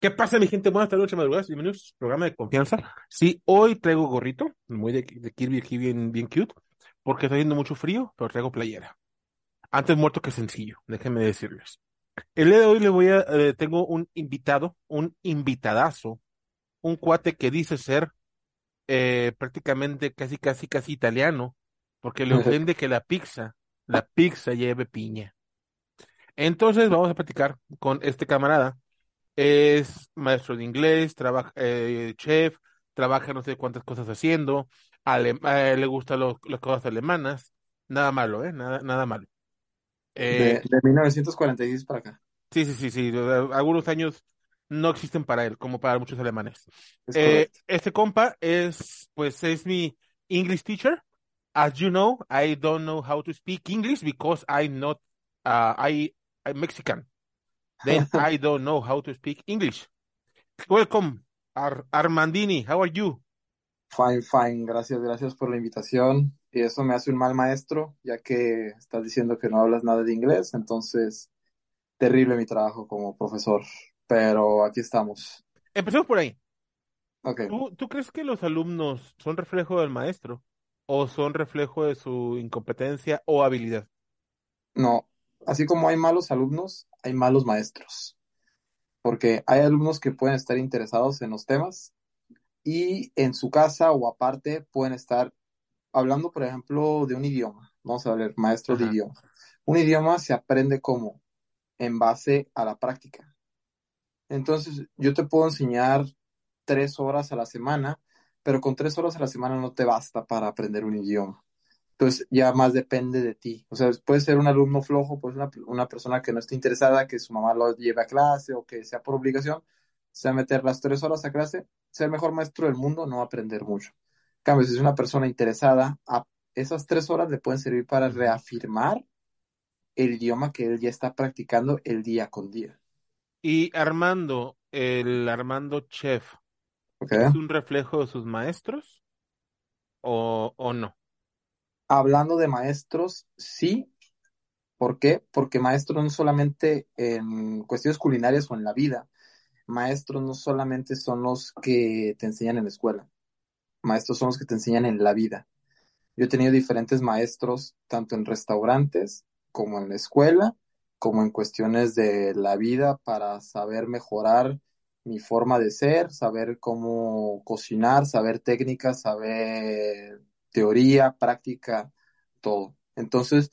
¿Qué pasa, mi gente? Buenas tardes, madrugadas. Bienvenidos al programa de confianza. Sí, hoy traigo gorrito, muy de, de, Kirby aquí, bien, bien cute, porque está haciendo mucho frío, pero traigo playera. Antes muerto que sencillo, déjenme decirles. El día de hoy les voy a, eh, tengo un invitado, un invitadazo, un cuate que dice ser eh, prácticamente casi, casi, casi italiano, porque le ofende que la pizza, la pizza lleve piña. Entonces vamos a platicar con este camarada. Es maestro de inglés, trabaja, eh, chef, trabaja no sé cuántas cosas haciendo, eh, le gustan los- las cosas alemanas, nada malo, ¿eh? Nada, nada malo. Eh, De, de 1946 para acá. sí, sí, sí, sí, de- algunos años no existen para él, como para muchos alemanes. Es Eh, este compa es, pues, es mi English teacher. As you know, I don't know how to speak English because I'm not, uh, I, I'm Mexican. Then I don't know how to speak English. Welcome, Ar Armandini. How are you? Fine, fine. Gracias, gracias por la invitación. Y eso me hace un mal maestro, ya que estás diciendo que no hablas nada de inglés. Entonces, terrible mi trabajo como profesor. Pero aquí estamos. Empecemos por ahí. Ok. ¿Tú, tú crees que los alumnos son reflejo del maestro o son reflejo de su incompetencia o habilidad? No, así como hay malos alumnos, hay malos maestros. Porque hay alumnos que pueden estar interesados en los temas y en su casa o aparte pueden estar hablando, por ejemplo, de un idioma. Vamos a ver, maestro de idioma. Un idioma se aprende como en base a la práctica. Entonces, yo te puedo enseñar tres horas a la semana, pero con tres horas a la semana no te basta para aprender un idioma. Entonces, ya más depende de ti. O sea, puede ser un alumno flojo, pues una, una persona que no esté interesada, que su mamá lo lleve a clase o que sea por obligación, sea meter las tres horas a clase, ser el mejor maestro del mundo, no aprender mucho. En cambio, si es una persona interesada, a esas tres horas le pueden servir para reafirmar el idioma que él ya está practicando el día con día. Y Armando, el Armando Chef. ¿es un reflejo de sus maestros o, o no? Hablando de maestros, sí. ¿Por qué? Porque maestros no solamente en cuestiones culinarias o en la vida, maestros no solamente son los que te enseñan en la escuela, maestros son los que te enseñan en la vida. Yo he tenido diferentes maestros, tanto en restaurantes como en la escuela, como en cuestiones de la vida para saber mejorar mi forma de ser, saber cómo cocinar, saber técnicas, saber teoría, práctica, todo. Entonces,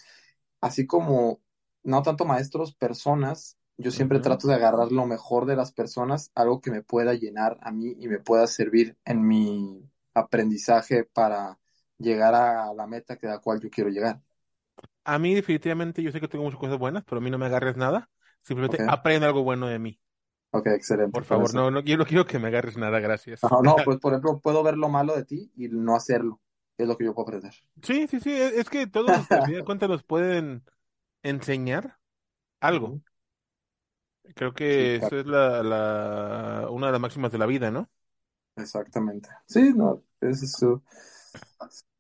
así como no tanto maestros, personas, yo siempre trato de agarrar lo mejor de las personas, algo que me pueda llenar a mí y me pueda servir en mi aprendizaje para llegar a la meta que la cual yo quiero llegar. A mí definitivamente yo sé que tengo muchas cosas buenas, pero a mí no me agarres nada. Simplemente Ok, aprende algo bueno de mí. ok, excelente, Por favor, no, no, yo no quiero que me agarres nada, gracias. Ajá, no, pues por ejemplo, puedo ver lo malo de ti y no hacerlo. Es lo que yo puedo aprender. Sí, sí, sí, es es que todos, al final de cuentas, nos pueden enseñar algo. Creo Sí, que claro, eso es la, la, una de las máximas de la vida, ¿no? exactamente. Sí, no, es eso.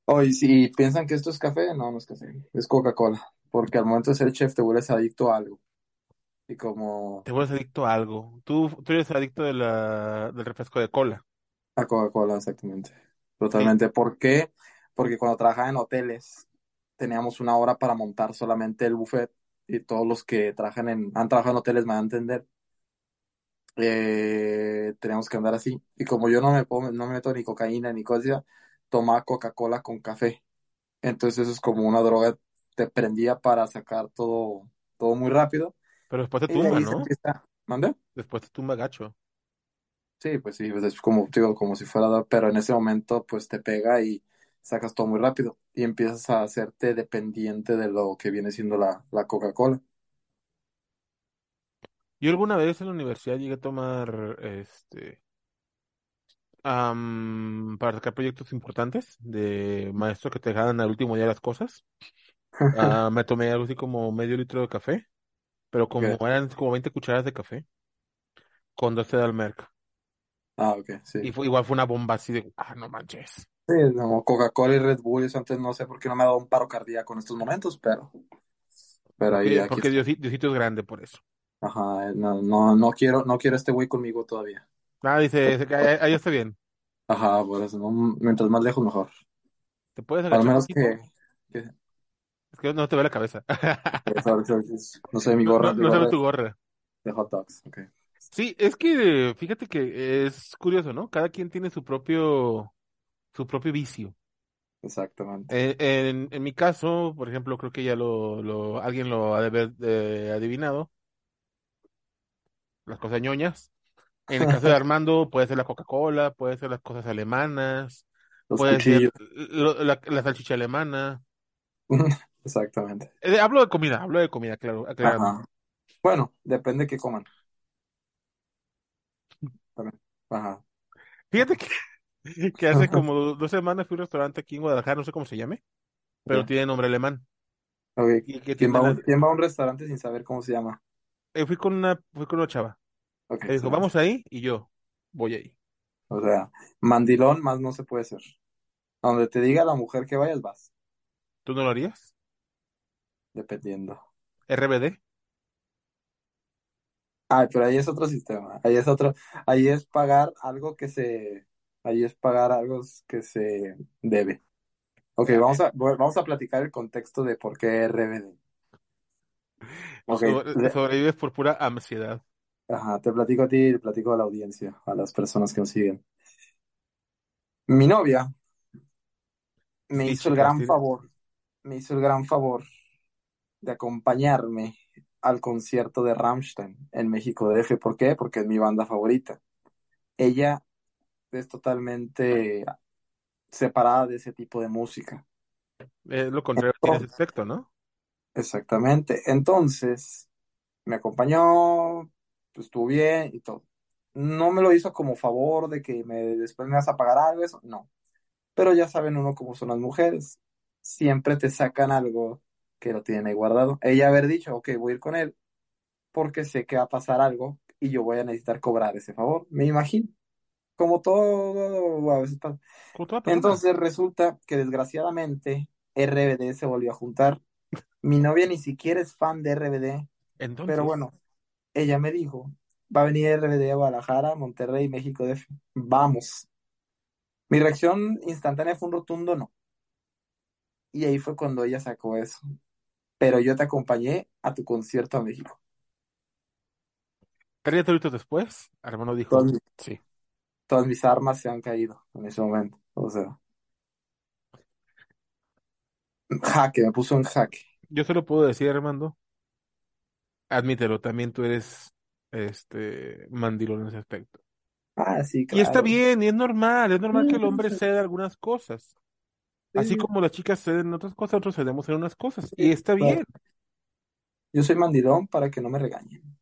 Oh, y si piensan que esto es café, no, no es café, es Coca-Cola. Porque al momento de ser chef te vuelves adicto a algo. Y como Te vuelves adicto a algo. Tú, tú eres adicto de la, del refresco de cola. a Coca-Cola, exactamente. Sí. Totalmente. ¿Por qué? Porque cuando trabajaba en hoteles, teníamos una hora para montar solamente el buffet. Y todos los que trabajan en, han trabajado en hoteles me van a entender. Eh, teníamos que andar así. Y como yo no me pongo, no me meto ni cocaína ni cosa, tomaba Coca-Cola con café. Entonces eso es como una droga, te prendía para sacar todo, todo muy rápido. Pero después te tumba, ¿no? empieza, ¿mande? Después te tumba gacho. Sí, pues sí, pues es como, digo, como si fuera, pero en ese momento pues te pega y sacas todo muy rápido y empiezas a hacerte dependiente de lo que viene siendo la, la Coca-Cola. Yo alguna vez en la universidad llegué a tomar, este, am, para sacar proyectos importantes de maestros que te dejaban al último día las cosas. Ah, me tomé algo así como medio litro de café, pero como eran como 20 cucharadas de café con 12 de almerca. Ah, ok, sí. Y fue, igual fue una bomba así de, ah, no manches. Sí, no, Coca-Cola y Red Bull, eso antes no sé por qué no me ha dado un paro cardíaco en estos momentos, pero, pero ahí, Porque, aquí porque está. Diosi- Diosito es grande por eso. Ajá, no, no, no quiero, no quiero este güey conmigo todavía. Ah, dice, dice que ahí, ahí está bien. Ajá, por eso, no, mientras más lejos mejor. ¿Te puedes Al agachar un menos que, que Es que no te ve la cabeza. no sé, mi No, gorra, no, mi no se ve tu gorra. de hot dogs, ok. Sí, es que fíjate que es curioso, ¿no? Cada quien tiene su propio, su propio vicio. Exactamente. Eh, en, en mi caso, por ejemplo, creo que ya lo, lo, alguien lo ha de haber eh, adivinado, las cosas ñoñas. En el caso de Armando, puede ser la Coca-Cola, puede ser las cosas alemanas, Los puede ser lo- la, la salchicha alemana. Exactamente. Eh, hablo de comida, hablo de comida, claro, aclarando. Ajá. Bueno, depende qué coman. También. Ajá. Fíjate que, que hace como dos semanas fui a un restaurante aquí en Guadalajara, no sé cómo se llame, pero tiene nombre alemán. Ok. Y que ¿Quién tiene va a la- un, quién va a un restaurante sin saber cómo se llama? eh, fui con una, fui con una chava. Ok, Me dijo, se vamos ahí, y yo, voy ahí. O sea, mandilón más no se puede ser. A donde te diga la mujer que vayas, vas, ¿Tú no lo harías? dependiendo. RBD. Ay, pero ahí es otro sistema. Ahí es otro, ahí es pagar algo que se, ahí es pagar algo que se debe. Ok, vamos a, vamos a platicar el contexto de por qué RBD. Ok, Sobre- le- sobrevives por pura ansiedad. Ajá, te platico a ti y le platico a la audiencia, a las personas que nos siguen. Mi novia me hizo el chicas, gran favor, me hizo el gran favor de acompañarme al concierto de Rammstein en México DF. ¿Por qué? Porque es mi banda favorita. Ella es totalmente separada de ese tipo de música. Es lo contrario que tienes Entonces, aspecto, ¿no? exactamente. Entonces, me acompañó, pues, estuvo bien y todo. No me lo hizo como favor de que me, después me vas a pagar algo, eso, no. Pero ya saben uno cómo son las mujeres. Siempre te sacan algo que lo tienen ahí guardado. Ella haber dicho, ok, voy a ir con él porque sé que va a pasar algo y yo voy a necesitar cobrar ese favor. Me imagino. Como todo a veces pasa. Entonces resulta que desgraciadamente RBD se volvió a juntar. Mi novia ni siquiera es fan de RBD, Entonces, pero bueno, ella me dijo, va a venir RBD a Guadalajara, Monterrey, México DF. Vamos. Mi reacción instantánea fue un rotundo no. Y ahí fue cuando ella sacó eso. Pero yo te acompañé a tu concierto a México. tres horitos después, Armando dijo, Todas mis, sí. todas mis armas se han caído en ese momento. O sea, jaque, me puso en jaque. Yo solo puedo decir, Armando, admítelo, también tú eres este mandilón en ese aspecto. Ah, sí, Y está claro. bien, y es normal, es normal que el hombre sí, ceda algunas cosas. Así sí, como las chicas ceden otras cosas, nosotros cedemos en unas cosas. Y está claro. bien. Yo soy mandilón para que no me regañen.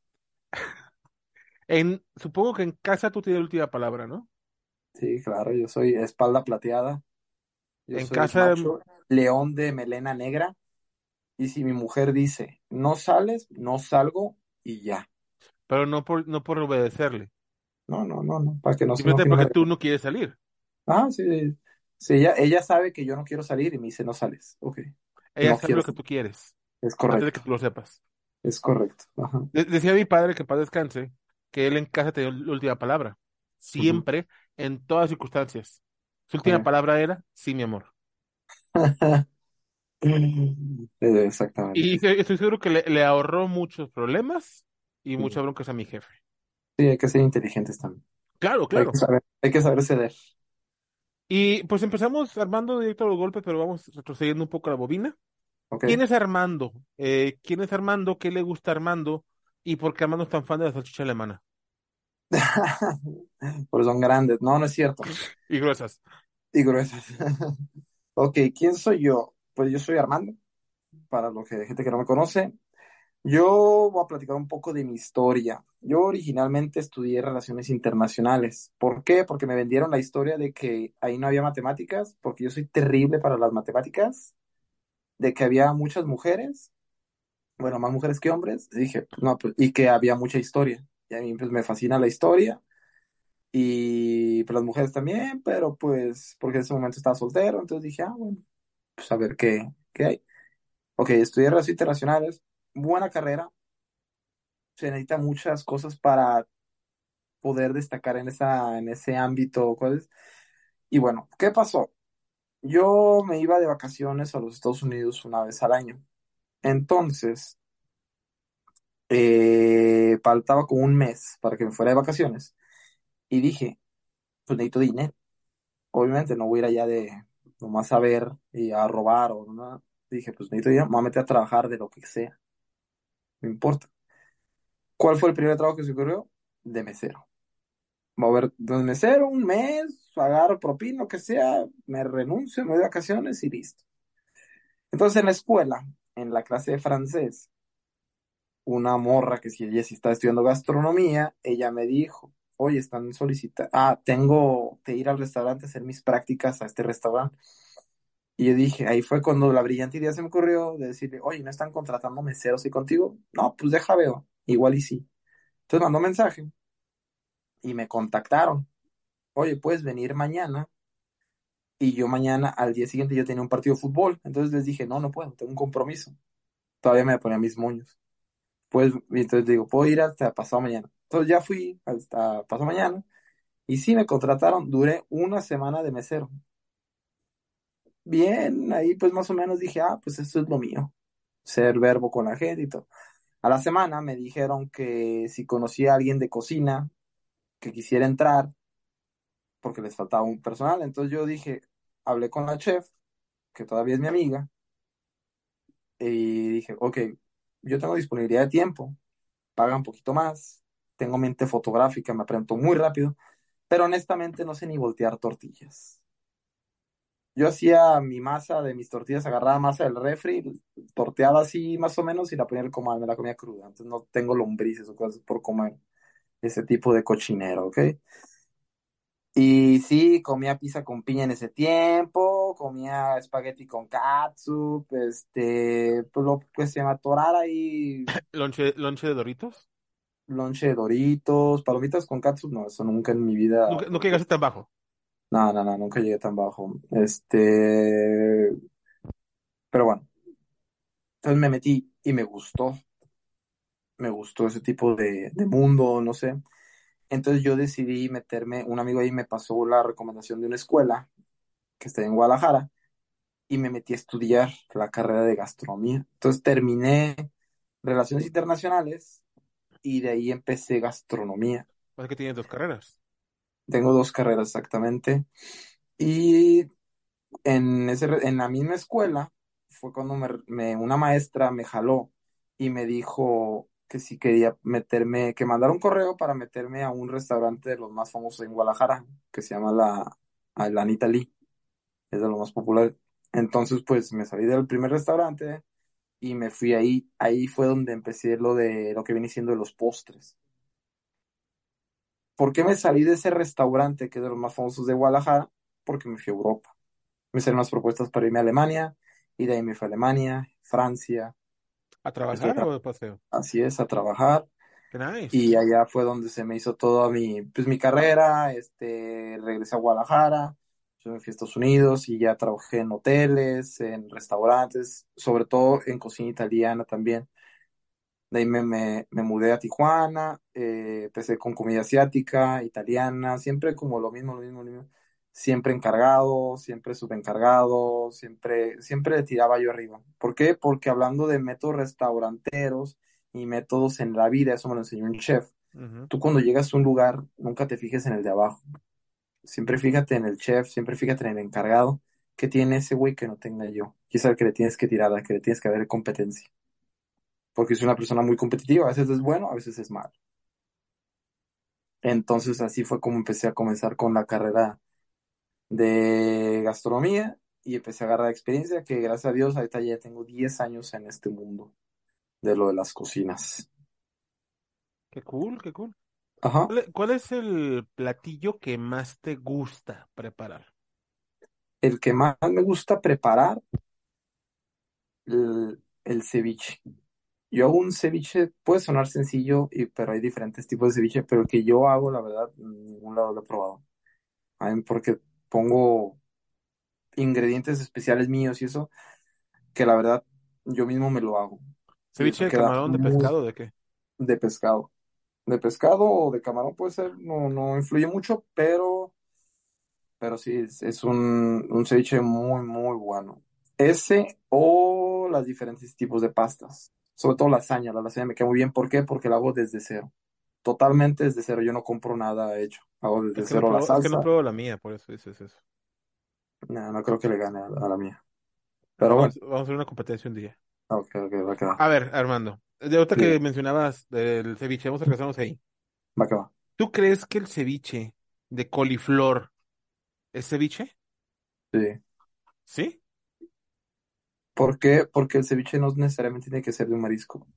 En, supongo que en casa tú tienes la última palabra, ¿no? Sí, claro, yo soy espalda plateada. Yo En soy casa, macho, león de melena negra. Y si mi mujer dice, no sales, no salgo y ya. pero no por, no por obedecerle, No, no, no, no, para que no, no, simplemente que no me porque tú no quieres salir. Ah, sí. Sí, ella, ella sabe que yo no quiero salir y me dice, no sales. Ok, Ella no sabe lo que salir. tú quieres, Es antes de correcto, que tú lo sepas. es correcto. Ajá. De- decía mi padre que paz descanse, que él en casa tenía la última palabra. Siempre, en todas circunstancias. Su última palabra era, sí, mi amor. Eh, Exactamente. Y estoy seguro que le, le ahorró muchos problemas y muchas broncas a mi jefe. Sí, hay que ser inteligentes también. Claro, Hay claro. que saber, hay que saber ceder. Y pues empezamos Armando directo a los golpes, pero vamos retrocediendo un poco la bobina. ¿Quién es Armando? Eh, ¿quién es Armando? ¿Qué le gusta a Armando? ¿Y por qué Armando es tan fan de la salchicha alemana? Pero son grandes. No, no es cierto. Y gruesas. Y gruesas. Ok, ¿quién soy yo? Pues yo soy Armando, para los que gente que no me conoce. Yo voy a platicar un poco de mi historia. Yo originalmente estudié relaciones internacionales. ¿Por qué? Porque me vendieron la historia de que ahí no había matemáticas, porque yo soy terrible para las matemáticas, de que había muchas mujeres, bueno, más mujeres que hombres. Dije, no, pues, y que había mucha historia. Y a mí pues me fascina la historia y pues las mujeres también, pero pues porque en ese momento estaba soltero, entonces dije, ah, bueno, pues a ver qué, qué hay. Ok, estudié relaciones internacionales, buena carrera, se necesita muchas cosas para poder destacar en esa, en ese ámbito. ¿cuál? Y bueno, ¿qué pasó? Yo me iba de vacaciones a los Estados Unidos una vez al año. Entonces, eh, faltaba como un mes para que me fuera de vacaciones. Y dije, pues necesito dinero. Obviamente no voy a ir allá de nomás a ver y a robar o nada. Dije, pues necesito dinero, me voy a meter a trabajar de lo que sea. No importa. ¿Cuál fue el primer trabajo que se ocurrió? De mesero. Voy a ver, de mesero, un mes, agarro propina, lo que sea, me renuncio, me doy vacaciones y listo. Entonces en la escuela, en la clase de francés, una morra que si ella sí estaba estudiando gastronomía, ella me dijo, oye, están solicitando, ah, tengo que ir al restaurante a hacer mis prácticas a este restaurante. Y yo dije, ahí fue cuando la brillante idea se me ocurrió de decirle, oye, ¿no están contratando meseros y contigo? No, pues deja veo, igual y sí. Entonces mandó mensaje y me contactaron. Oye, puedes venir mañana. Y yo mañana, al día siguiente, yo tenía un partido de fútbol. Entonces les dije, no, no puedo, tengo un compromiso. Todavía me ponía mis moños. Pues, entonces digo, puedo ir hasta pasado mañana. Entonces ya fui hasta pasado mañana. Y sí, me contrataron. Duré una semana de mesero. Bien, ahí pues más o menos dije, ah, pues esto es lo mío. Ser verbo con la gente y todo. A la semana me dijeron que si conocía a alguien de cocina que quisiera entrar, porque les faltaba un personal. Entonces yo dije, hablé con la chef, que todavía es mi amiga, y dije, ok, yo tengo disponibilidad de tiempo, paga un poquito más, tengo mente fotográfica, me aprendo muy rápido, pero honestamente no sé ni voltear tortillas. Yo hacía mi masa de mis tortillas, agarraba masa del refri, torteaba así más o menos y la ponía el comal, me la comía cruda. Entonces no tengo lombrices o cosas por comer ese tipo de cochinero, ¿ok? Y sí, comía pizza con piña en ese tiempo, comía espagueti con catsup, este, pues se llama torar ahí, ¿Lonche, lonche de Doritos? Lonche de Doritos, palomitas con catsup, no, eso nunca en mi vida, Nunca, nunca llegaste tan bajo. no, no, no, nunca llegué tan bajo. Este, pero bueno, entonces me metí y me gustó, me gustó ese tipo de, de mundo, no sé. Entonces yo decidí meterme, un amigo ahí me pasó la recomendación de una escuela que está en Guadalajara y me metí a estudiar la carrera de gastronomía. Entonces terminé relaciones internacionales y de ahí empecé gastronomía. Pasa que tienes dos carreras. Tengo dos carreras exactamente. Y en ese, en la misma escuela fue cuando me, me- una maestra me jaló y me dijo que si quería meterme, que mandara un correo para meterme a un restaurante de los más famosos en Guadalajara, que se llama la, la Anita Lee, es de los más populares. Entonces, pues me salí del primer restaurante y me fui ahí. Ahí fue donde empecé lo de lo que viene siendo los postres. ¿Por qué me salí de ese restaurante que es de los más famosos de Guadalajara? Porque me fui a Europa. Me hicieron las propuestas para irme a Alemania y de ahí me fui a Alemania, Francia, ¿A trabajar tra- o de paseo? así es, a trabajar. Qué nice. Y allá fue donde se me hizo toda mi, pues mi carrera, este, regresé a Guadalajara, fui a Estados Unidos y ya trabajé en hoteles, en restaurantes, sobre todo en cocina italiana también. De ahí me, me, me mudé a Tijuana, eh, empecé con comida asiática, italiana, siempre como lo mismo, lo mismo, lo mismo. Siempre encargado, siempre subencargado, siempre, siempre le tiraba yo arriba. ¿Por qué? Porque hablando de métodos restauranteros y métodos en la vida, eso me lo enseñó un chef. Ujú. Tú cuando llegas a un lugar, nunca te fijes en el de abajo. Siempre fíjate en el chef, siempre fíjate en el encargado. ¿Qué tiene ese güey que no tenga yo? Al que le tienes que tirar, que le tienes que haber competencia. Porque es una persona muy competitiva, a veces es bueno, a veces es malo. Entonces así fue como empecé a comenzar con la carrera de gastronomía y empecé a agarrar experiencia que gracias a Dios ahorita ya tengo 10 años en este mundo de lo de las cocinas. Qué cool, qué cool. Ajá. ¿Cuál, e- cuál es el platillo que más te gusta preparar? El que más me gusta preparar, el, el ceviche. Yo hago un ceviche, puede sonar sencillo, y, pero hay diferentes tipos de ceviche, pero el que yo hago, la verdad, en ningún lado lo he probado. A mí porque pongo ingredientes especiales míos y eso, que la verdad yo mismo me lo hago. ¿Ceviche de camarón, de pescado, de qué? de pescado. De pescado o de camarón puede ser, no, no influye mucho, pero, pero sí, es, es un, un ceviche muy, muy bueno. Ese o los diferentes tipos de pastas. Sobre todo lasaña, la lasaña me queda muy bien. ¿Por qué? Porque la hago desde cero. Totalmente desde cero. Yo no compro nada hecho. Hago desde Es que no cero la pruebo, es que no salsa. pruebo la mía, por eso dices eso. No, no creo que le gane a, a la mía. Pero Vamos, bueno, vamos a hacer una competencia un día. Ok, ok, va que va. A ver, Armando, de ahorita que mencionabas del ceviche, vamos a regresarnos ahí. va que va. ¿Tú crees que el ceviche de coliflor es ceviche? Sí. ¿Sí? ¿Por qué? Porque el ceviche no necesariamente tiene que ser de un marisco.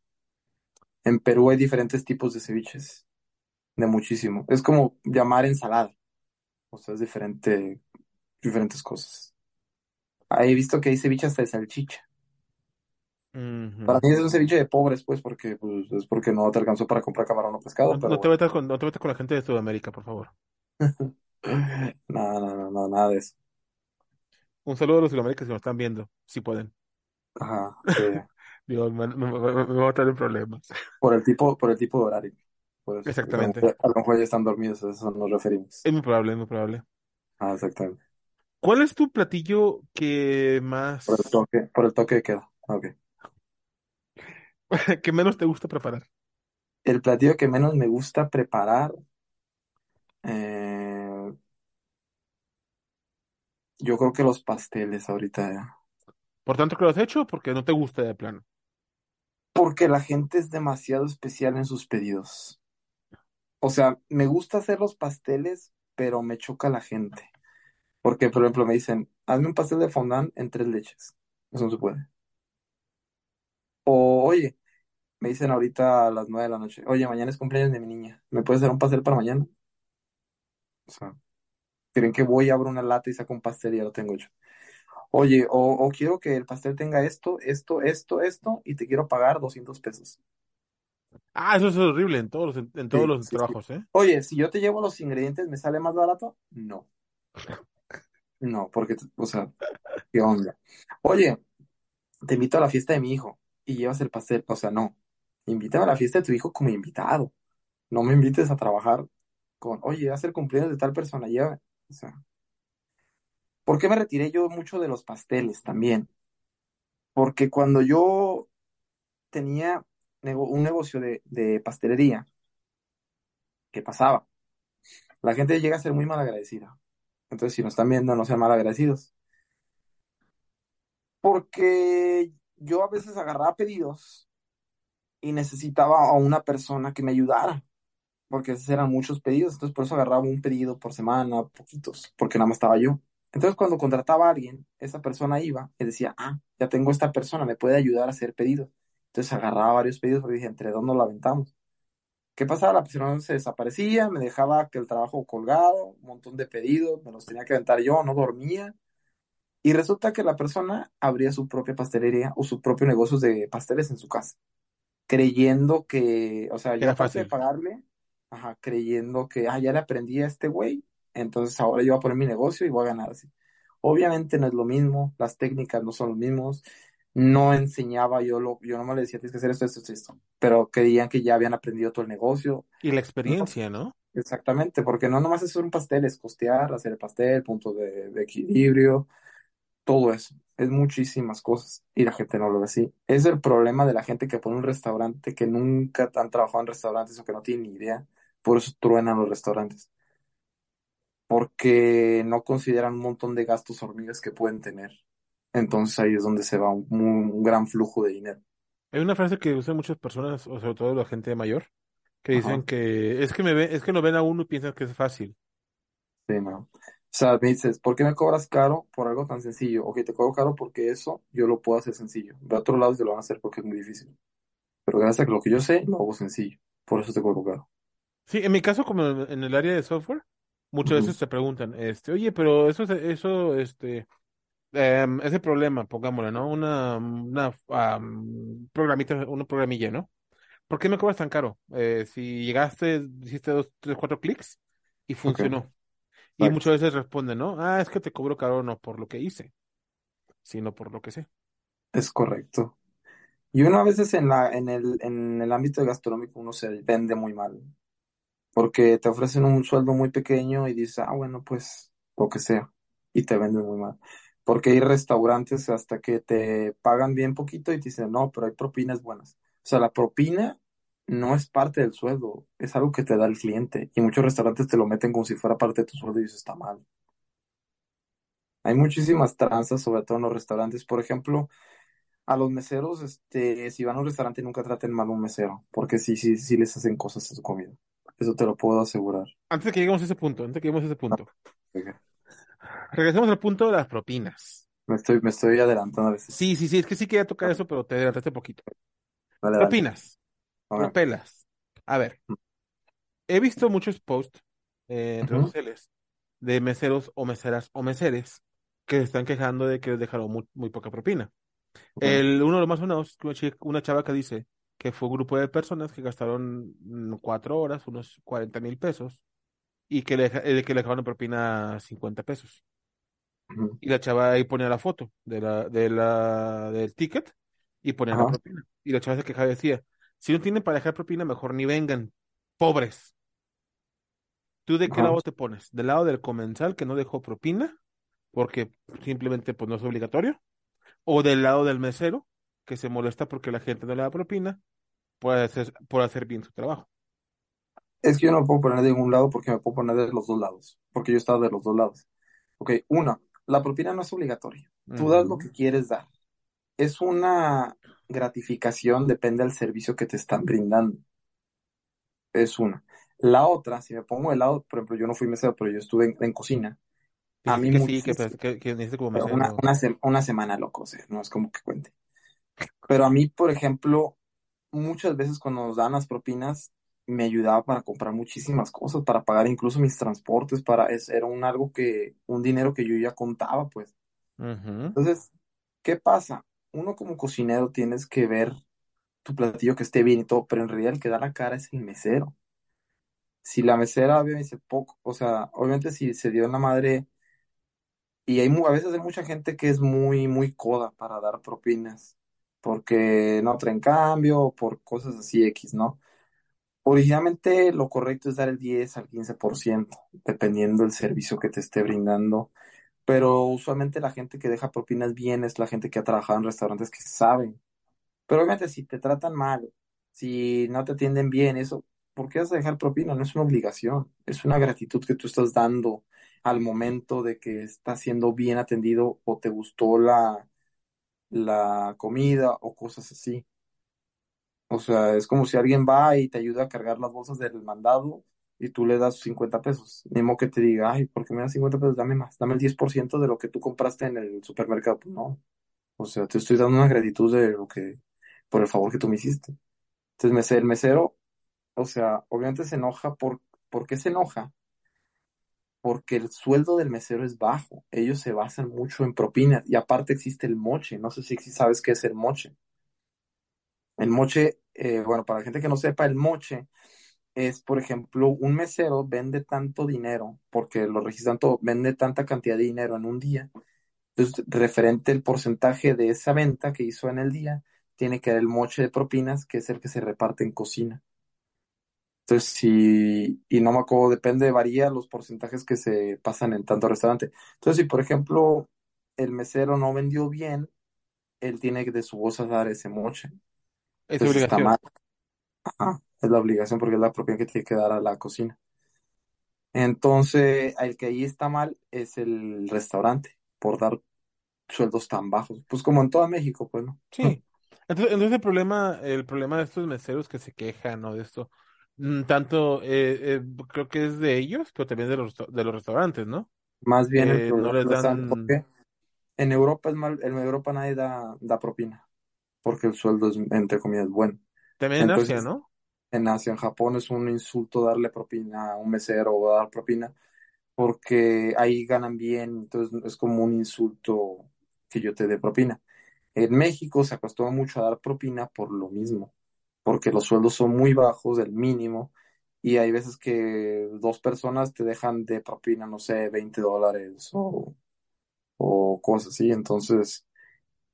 En Perú hay diferentes tipos de ceviches, de muchísimo. Es como llamar ensalada, o sea, es diferente, diferentes cosas. Ah, He visto que hay ceviche hasta de salchicha. Para mí es un ceviche de pobres, pues, porque pues, es porque no te alcanzó para comprar camarón o pescado, No, pero no te metas con, no te metas con la gente de Sudamérica, por favor. No, no, no, no, nada de eso. Un saludo a los Sudaméricas que nos están viendo, si pueden. Ajá, sí. Digo, me, me, me- me voy a en problemas. Por el tipo, por el tipo de horario. Lo Exactamente. a lo mejor ya están dormidos, a eso nos referimos. Es muy probable, es muy probable. Ah, exactamente. ¿Cuál es tu platillo que Por el más, toque, por el toque de queda. Ok. que menos te gusta preparar? El platillo que menos me gusta preparar, eh, yo creo que los pasteles ahorita ya. ¿Por tanto que lo has hecho o porque no te gusta de plano? Porque la gente es demasiado especial en sus pedidos. O sea, me gusta hacer los pasteles, pero me choca la gente. Porque, por ejemplo, me dicen, hazme un pastel de fondant en tres leches. Eso no se puede. O, oye, me dicen ahorita a las nueve de la noche, oye, mañana es cumpleaños de mi niña. ¿Me puedes hacer un pastel para mañana? O sea, creen que voy, abro una lata y saco un pastel y ya lo tengo hecho. Oye, o, o quiero que el pastel tenga esto, esto, esto, esto, y te quiero pagar 200 pesos. Ah, eso es horrible en todos los, en, en todos Sí, los sí, sí. trabajos, ¿eh? Oye, si yo te llevo los ingredientes, ¿me sale más barato? No, no, porque, o sea, ¿qué onda? Oye, te invito a la fiesta de mi hijo y llevas el pastel, o sea, no, invítame a la fiesta de tu hijo como invitado, no me invites a trabajar con, oye, va a ser cumpleaños de tal persona, lleva, o sea, ¿por qué me retiré yo mucho de los pasteles también? Porque cuando yo tenía un negocio de, de pastelería, ¿qué pasaba? La gente llega a ser muy mal agradecida. Entonces, si nos están viendo, no sean mal agradecidos. Porque yo a veces agarraba pedidos y necesitaba a una persona que me ayudara, porque eran muchos pedidos, entonces por eso agarraba un pedido por semana, poquitos, porque nada más estaba yo. Entonces cuando contrataba a alguien, esa persona iba y decía, ah, ya tengo esta persona, me puede ayudar a hacer pedidos. Entonces agarraba varios pedidos porque dije, entre dos nos la aventamos. ¿Qué pasaba? La persona se desaparecía, me dejaba que el trabajo colgado, un montón de pedidos, me los tenía que aventar yo, no dormía. Y resulta que la persona abría su propia pastelería o su propio negocio de pasteles en su casa, creyendo que, o sea, yo Era aparte de fácil. pagarle, ajá, creyendo que, ah, ya le aprendí a este güey, entonces ahora yo voy a poner mi negocio y voy a ganar así. Obviamente no es lo mismo, las técnicas no son los mismos, no enseñaba yo lo, yo no le decía, tienes que hacer esto, esto, esto, esto, pero creían que ya habían aprendido todo el negocio. Y la experiencia, ¿no? exactamente, porque no nomás es hacer un pastel, es costear, hacer el pastel, punto de, de equilibrio, todo eso. Es muchísimas cosas y la gente no lo ve así. Es el problema de la gente que pone un restaurante que nunca han trabajado en restaurantes o que no tienen ni idea. Por eso truenan los restaurantes. Porque no consideran un montón de gastos hormigas que pueden tener. Entonces ahí es donde se va un, un gran flujo de dinero. Hay una frase que usan muchas personas, o sobre todo la gente mayor, que dicen Ajá. que es que me ve, es que lo ven a uno y piensan que es fácil. Sí, no. O sea, me dices, ¿por qué me cobras caro por algo tan sencillo? Ok, te cobro caro porque eso yo lo puedo hacer sencillo. De otro lado te lo van a hacer porque es muy difícil. Pero gracias a que lo que yo sé, lo hago sencillo. Por eso te cobro caro. Sí, en mi caso, como en el área de software, muchas veces te preguntan, este, oye, pero eso, es- eso, este, em, ese problema, pongámosle, ¿no? Una, una, am, programita, una programilla, ¿no? ¿Por qué me cobras tan caro? Eh, si llegaste, hiciste dos, tres, cuatro clics y funcionó. Y muchas veces responden, ¿no? Ah, es que te cobro caro no por lo que hice, sino por lo que sé. Es correcto. Y uno a veces en la, en el, en el ámbito gastronómico uno se vende muy mal. Porque te ofrecen un sueldo muy pequeño y dices, ah, bueno, pues lo que sea. Y te venden muy mal. Porque hay restaurantes hasta que te pagan bien poquito y te dicen, no, pero hay propinas buenas. O sea, la propina no es parte del sueldo, es algo que te da el cliente. Y muchos restaurantes te lo meten como si fuera parte de tu sueldo y eso está mal. Hay muchísimas tranzas, sobre todo en los restaurantes. Por ejemplo, a los meseros, este, si van a un restaurante, nunca traten mal a un mesero, porque sí, sí, sí les hacen cosas a su comida. Eso te lo puedo asegurar. Antes de que lleguemos a ese punto, antes de que lleguemos a ese punto, regresemos al punto de las propinas. Me estoy, me estoy adelantando a veces. Sí, sí, sí, es que sí quería tocar eso, pero te adelantaste poquito. Dale, dale. Propinas, Propelas. A ver, he visto muchos posts eh, en redes Ujú, sociales de meseros o meseras o meseres que se están quejando de que les dejaron muy, muy poca propina. El, uno de los más sonados es una, chava que dice que fue un grupo de personas que gastaron mm, cuatro horas, unos 40 mil pesos, y que le, eh, que le dejaron propina 50 pesos. Y la chava ahí ponía la foto de la, de la, del ticket y ponía la propina. Y la chava se quejaba y decía, si no tienen para dejar propina, mejor ni vengan, pobres. ¿Tú de qué lado te pones? ¿Del lado del comensal que no dejó propina? Porque simplemente pues no es obligatorio. ¿O del lado del mesero que se molesta porque la gente no le da propina por hacer, por hacer bien su trabajo? Es que yo no me puedo poner de ningún lado porque me puedo poner de los dos lados, porque yo he estado de los dos lados. Ok, una, la propina no es obligatoria. Tú das lo que quieres dar. Es una gratificación, depende del servicio que te están brindando. Es una. La otra, si me pongo de lado, por ejemplo, yo no fui mesero, pero yo estuve en, en cocina. A mí que sí, que, pues, que, que como una, mesero. una, se- una semana loco, o sea, no es como que cuente. Pero a mí, por ejemplo, muchas veces cuando nos dan las propinas, me ayudaba para comprar muchísimas cosas, para pagar incluso mis transportes, para, es, era un algo que, un dinero que yo ya contaba, pues. Ujú. Entonces, ¿qué pasa? Uno como cocinero tienes que ver tu platillo que esté bien y todo, pero en realidad el que da la cara es el mesero. Si la mesera dice poco, o sea, obviamente si se dio en la madre, y hay a veces hay mucha gente que es muy, muy coda para dar propinas, porque no traen cambio por cosas así X, ¿no? Originalmente lo correcto es dar el 10 al 15%, dependiendo del servicio que te esté brindando. Pero usualmente la gente que deja propinas bien es la gente que ha trabajado en restaurantes que saben. Pero obviamente si te tratan mal, si no te atienden bien, eso, ¿por qué vas a dejar propina? No es una obligación, es una gratitud que tú estás dando al momento de que estás siendo bien atendido o te gustó la, la comida o cosas así. O sea, es como si alguien va y te ayuda a cargar las bolsas del mandado y tú le das 50 pesos. Ni modo que te diga, ay, ¿por qué me das 50 pesos? Dame más, dame el 10% de lo que tú compraste en el supermercado. Pues no. O sea, te estoy dando una gratitud de lo que, por el favor que tú me hiciste. Entonces, el mesero, o sea, obviamente se enoja por, ¿por qué se enoja? Porque el sueldo del mesero es bajo. Ellos se basan mucho en propinas y aparte existe el moche. No sé si, si sabes qué es el moche. El moche, eh, bueno, para la gente que no sepa, el moche es, por ejemplo, un mesero vende tanto dinero, porque lo registran todo, vende tanta cantidad de dinero en un día. Entonces, referente el porcentaje de esa venta que hizo en el día, tiene que dar el moche de propinas, que es el que se reparte en cocina. Entonces, si, y no me acuerdo, depende, varía los porcentajes que se pasan en tanto restaurante. Entonces, si por ejemplo el mesero no vendió bien, él tiene que de su bolsa dar ese moche. Es Entonces está obligación. mal. Ajá, es la obligación porque es la propina que tiene que dar a la cocina. Entonces, el que ahí está mal es el restaurante por dar sueldos tan bajos. Pues como en todo México, pues no. Sí. Entonces, entonces el problema, el problema de estos meseros que se quejan o de esto, Mm, Tanto, eh, eh, creo que es de ellos, pero también de los, de los restaurantes, ¿no? Más bien el Que no les dan, porque en Europa es mal, en Europa nadie da, da propina, porque el sueldo es, entre comillas, bueno. también en Asia, ¿no? En Asia, en Japón es un insulto darle propina a un mesero o dar propina, porque ahí ganan bien, entonces es como un insulto que yo te dé propina. En México se acostumbra mucho a dar propina por lo mismo, porque los sueldos son muy bajos, el mínimo, y hay veces que dos personas te dejan de propina, no sé, 20 dólares o, o cosas así, entonces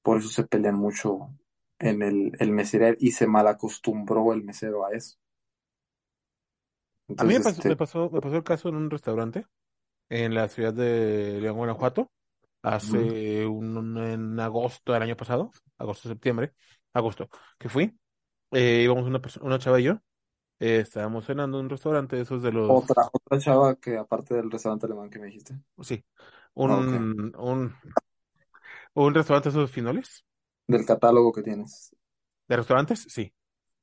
por eso se pelean mucho en el, el mesero y se malacostumbró el mesero a eso. A mí me Entonces, pasó, me este, pasó, me pasó el caso en un restaurante en la ciudad de León, Guanajuato, hace un, un- en agosto del año pasado, agosto, septiembre, agosto, que fui, eh, íbamos una una chava y yo, eh, estábamos cenando en un restaurante esos de otra, los, otra chava que aparte del restaurante alemán que me dijiste. sí, Ah, un, un, un restaurante de esos finoles, del catálogo que tienes. de restaurantes, sí,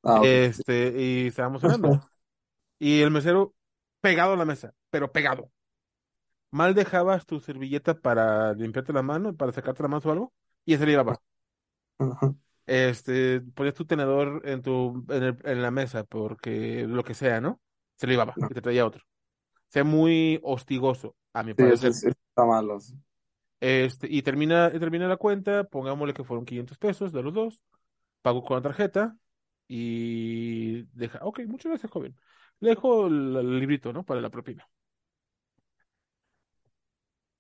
Ah, este, y estábamos cenando, y el mesero pegado a la mesa, pero pegado. Mal dejabas tu servilleta para limpiarte la mano, para sacarte la mano o algo, y ese le llevaba. Ujú, Este, ponías tu tenedor en tu, en el- en la mesa, porque lo que sea, ¿no? Se lo llevaba y te traía otro. Sea muy hostigoso, a mi Sí, eso, parecer. eso está malo. Este, y termina, termina la cuenta, pongámosle que fueron 500 pesos de los dos, pago con la tarjeta y deja, ok, muchas gracias, joven. Le dejo el, librito, ¿no? Para la propina.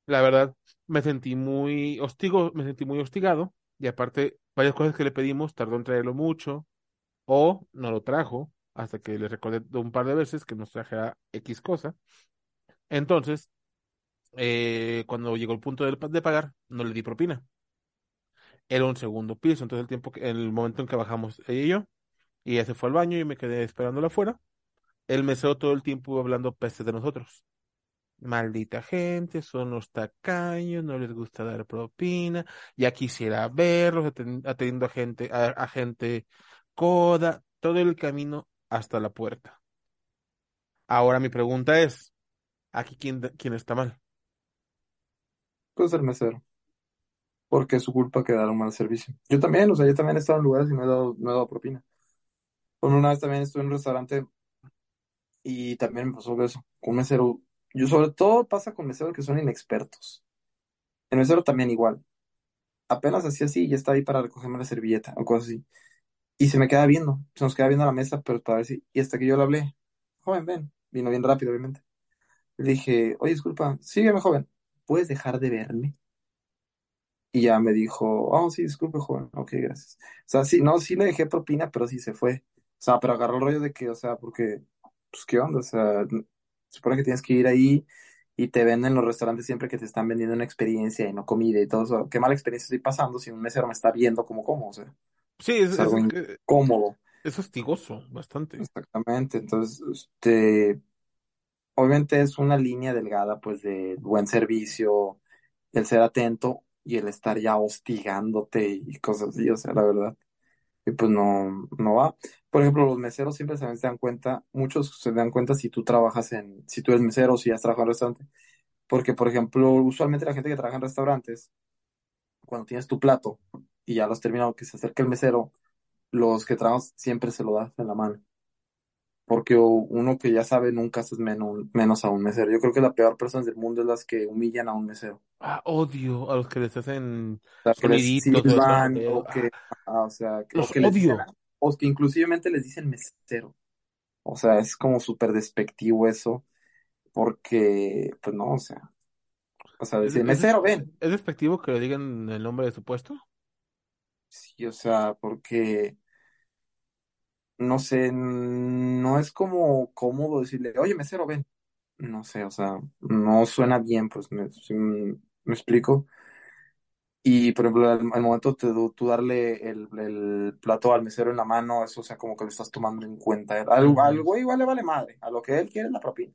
La verdad, me sentí muy hostigo, me sentí muy hostigado, y aparte, varias cosas que le pedimos, tardó en traerlo mucho. o no lo trajo hasta que le recordé un par de veces que nos trajera X cosa. Entonces, eh, cuando llegó el punto de, pagar, no le di propina. Era un segundo piso, entonces el tiempo, el momento en que bajamos ella y yo, y ella se fue al baño y me quedé esperándola afuera, el mesero todo el tiempo hablando pestes de nosotros. Maldita gente, son los tacaños, no les gusta dar propina, ya quisiera verlos aten- atendiendo a gente, a, a gente coda, todo el camino hasta la puerta. Ahora mi pregunta es, ¿aquí quién, quién está mal? Pues el mesero, porque es su culpa que dar un mal servicio. Yo también, o sea, yo también he estado en lugares y no he dado, no he dado propina. Bueno, una vez también estuve en un restaurante y también me pasó eso, con un mesero. Yo sobre todo pasa con meseros que son inexpertos. El mesero también igual. Apenas hacía así y ya estaba ahí para recogerme la servilleta o cosas así. Y se me queda viendo, se nos queda viendo a la mesa, pero para ver. Y hasta que yo le hablé, joven, ven. Vino bien rápido, obviamente. Le dije, oye, disculpa, sígueme, joven. ¿Puedes dejar de verme? Y ya me dijo, oh, sí, disculpe, joven. Ok, gracias. O sea, sí, no, sí le dejé propina, pero sí se fue. O sea, pero agarró el rollo de que, o sea, porque, pues, ¿qué onda? O sea, se supone que tienes que ir ahí y te venden los restaurantes siempre que te están vendiendo una experiencia y no comida y todo eso. Qué mala experiencia estoy pasando si un mesero me está viendo como como, o sea, Sí, es, es es, algo eh, incómodo. es hostigoso, bastante. Exactamente. Entonces, este, obviamente es una línea delgada, pues, de buen servicio, el ser atento y el estar ya hostigándote y cosas así, o sea, la verdad. Y pues no, no va. Por ejemplo, los meseros siempre se dan cuenta, muchos se dan cuenta si tú trabajas en, si tú eres mesero si has trabajado en restaurante. Porque, por ejemplo, usualmente la gente que trabaja en restaurantes, cuando tienes tu plato y ya lo has terminado, que se acerca el mesero, los que trabajan siempre se lo das en la mano. Porque uno que ya sabe nunca haces menos, menos a un mesero. Yo creo que la peor persona del mundo es las que humillan a un mesero. Ah, odio a los que les hacen O que les o silban Ah, que, ah, o sea, que- o los que les dicen, odio. o que inclusivemente les dicen mesero. O sea, es como súper despectivo eso, porque, pues no, o sea, o sea, ¿Es, decir, es, mesero, ven. es despectivo que le digan el nombre de su puesto? Sí, o sea, porque, no sé, no es como cómodo decirle, oye, mesero, ven. No sé, o sea, no suena bien, pues, me, explico. Y, por ejemplo, al, al momento de tú darle el, el plato al mesero en la mano, eso, o sea, como que lo estás tomando en cuenta. Al, güey igual le vale madre, a lo que él quiere es la propina.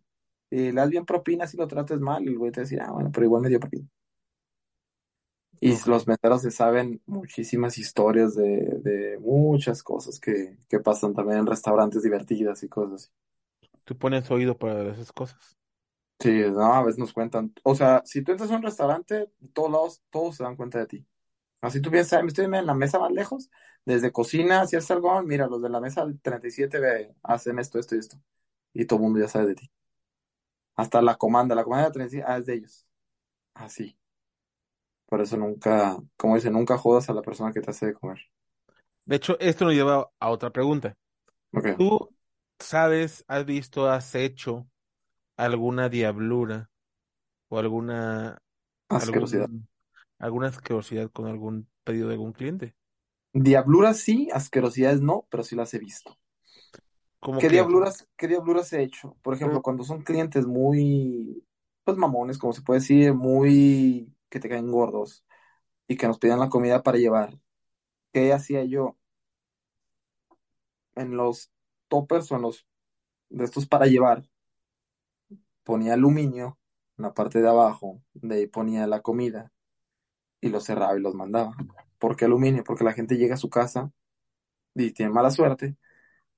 Si le das bien propina, si lo trates mal, el güey te va a decir, ah, bueno, pero igual me dio propina. Y los meseros se saben muchísimas historias de, de muchas cosas que, que pasan también en restaurantes divertidas y cosas así. Tú pones oído para esas cosas. Sí, no, a veces nos cuentan. O sea, si tú entras a un restaurante, todos lados, todos se dan cuenta de ti. Así tú piensas, me estoy en la mesa más lejos, desde cocina, si haces algo, mira, los de la mesa 37 ve, hacen esto, esto y esto. Y todo el mundo ya sabe de ti. Hasta la comanda, la comanda de 37, ah, es de ellos. Así. Por eso nunca, como dice, nunca jodas a la persona que te hace de comer. De hecho, esto nos lleva a otra pregunta. Ok. ¿Tú sabes, has visto, has hecho alguna diablura o alguna Asquerosidad. algún- alguna asquerosidad con algún pedido de algún cliente? Diabluras sí, asquerosidades no, pero sí las he visto. ¿Cómo ¿Qué que? diabluras, qué diabluras he hecho? Por ejemplo, cuando son clientes muy, pues mamones, como se puede decir, muy que te caen gordos y que nos piden la comida para llevar. ¿Qué hacía yo? En los toppers o en los de estos para llevar, ponía aluminio en la parte de abajo, de ahí ponía la comida y los cerraba y los mandaba. ¿Por qué aluminio? Porque la gente llega a su casa y tiene mala suerte,